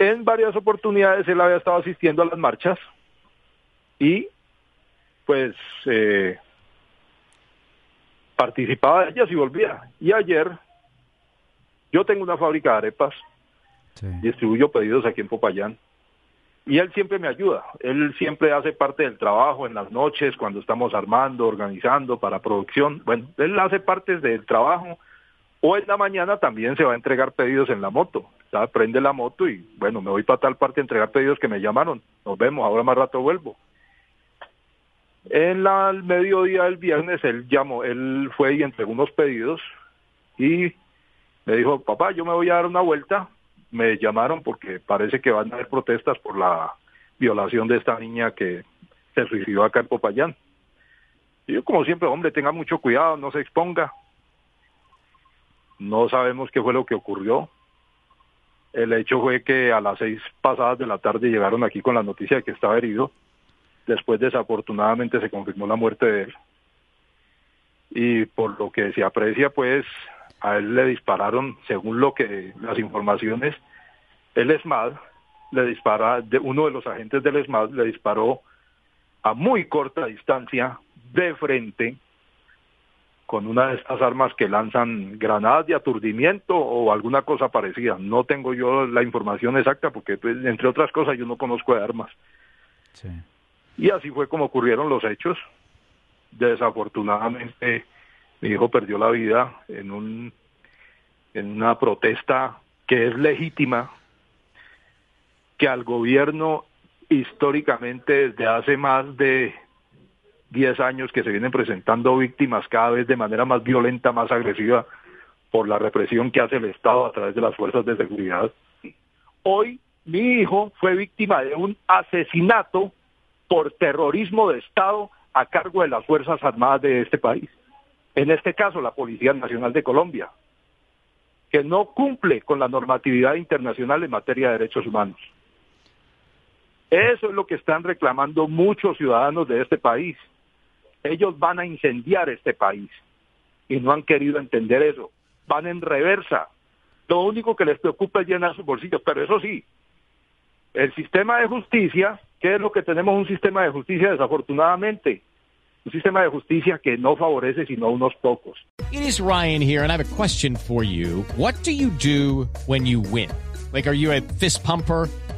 En varias oportunidades él había estado asistiendo a las marchas y pues eh, participaba de ellas y volvía. Y ayer yo tengo una fábrica de arepas, Sí. distribuyo pedidos aquí en Popayán y él siempre me ayuda. Él siempre hace parte del trabajo en las noches, cuando estamos armando, organizando para producción. Bueno, él hace parte del trabajo o en la mañana también se va a entregar pedidos en la moto. Prende la moto y bueno, me voy para tal parte a entregar pedidos que me llamaron. Nos vemos, ahora más rato vuelvo. En la, al mediodía del viernes él llamó, él fue y entregó unos pedidos y me dijo, papá, yo me voy a dar una vuelta. Me llamaron porque parece que van a haber protestas por la violación de esta niña que se suicidó acá en Popayán. Y yo, como siempre, hombre, tenga mucho cuidado, no se exponga. No sabemos qué fue lo que ocurrió. El hecho fue que a las seis pasadas de la tarde llegaron aquí con la noticia de que estaba herido. Después, desafortunadamente, se confirmó la muerte de él. Y por lo que se aprecia, pues, a él le dispararon, según lo que las informaciones, el ESMAD le dispara, uno de los agentes del ESMAD le disparó a muy corta distancia, de frente, con una de estas armas que lanzan granadas de aturdimiento o alguna cosa parecida. No tengo yo la información exacta porque, pues, entre otras cosas, yo no conozco de armas. Sí. Y así fue como ocurrieron los hechos. Desafortunadamente, mi hijo perdió la vida en un en una protesta que es legítima, que al gobierno históricamente desde hace más de 10 años que se vienen presentando víctimas cada vez de manera más violenta, más agresiva por la represión que hace el Estado a través de las fuerzas de seguridad. Hoy mi hijo fue víctima de un asesinato por terrorismo de Estado a cargo de las Fuerzas Armadas de este país. En este caso, la Policía Nacional de Colombia, que no cumple con la normatividad internacional en materia de derechos humanos. Eso es lo que están reclamando muchos ciudadanos de este país. Ellos van a incendiar este país y no han querido entender eso. Van en reversa. Lo único que les preocupa es llenar sus bolsillos, pero eso sí, el sistema de justicia, ¿qué es lo que tenemos? Un sistema de justicia desafortunadamente, un sistema de justicia que no favorece sino a unos pocos. It is Ryan here, and I have a question for you. What do you do when you win? Like, are you a fist pumper?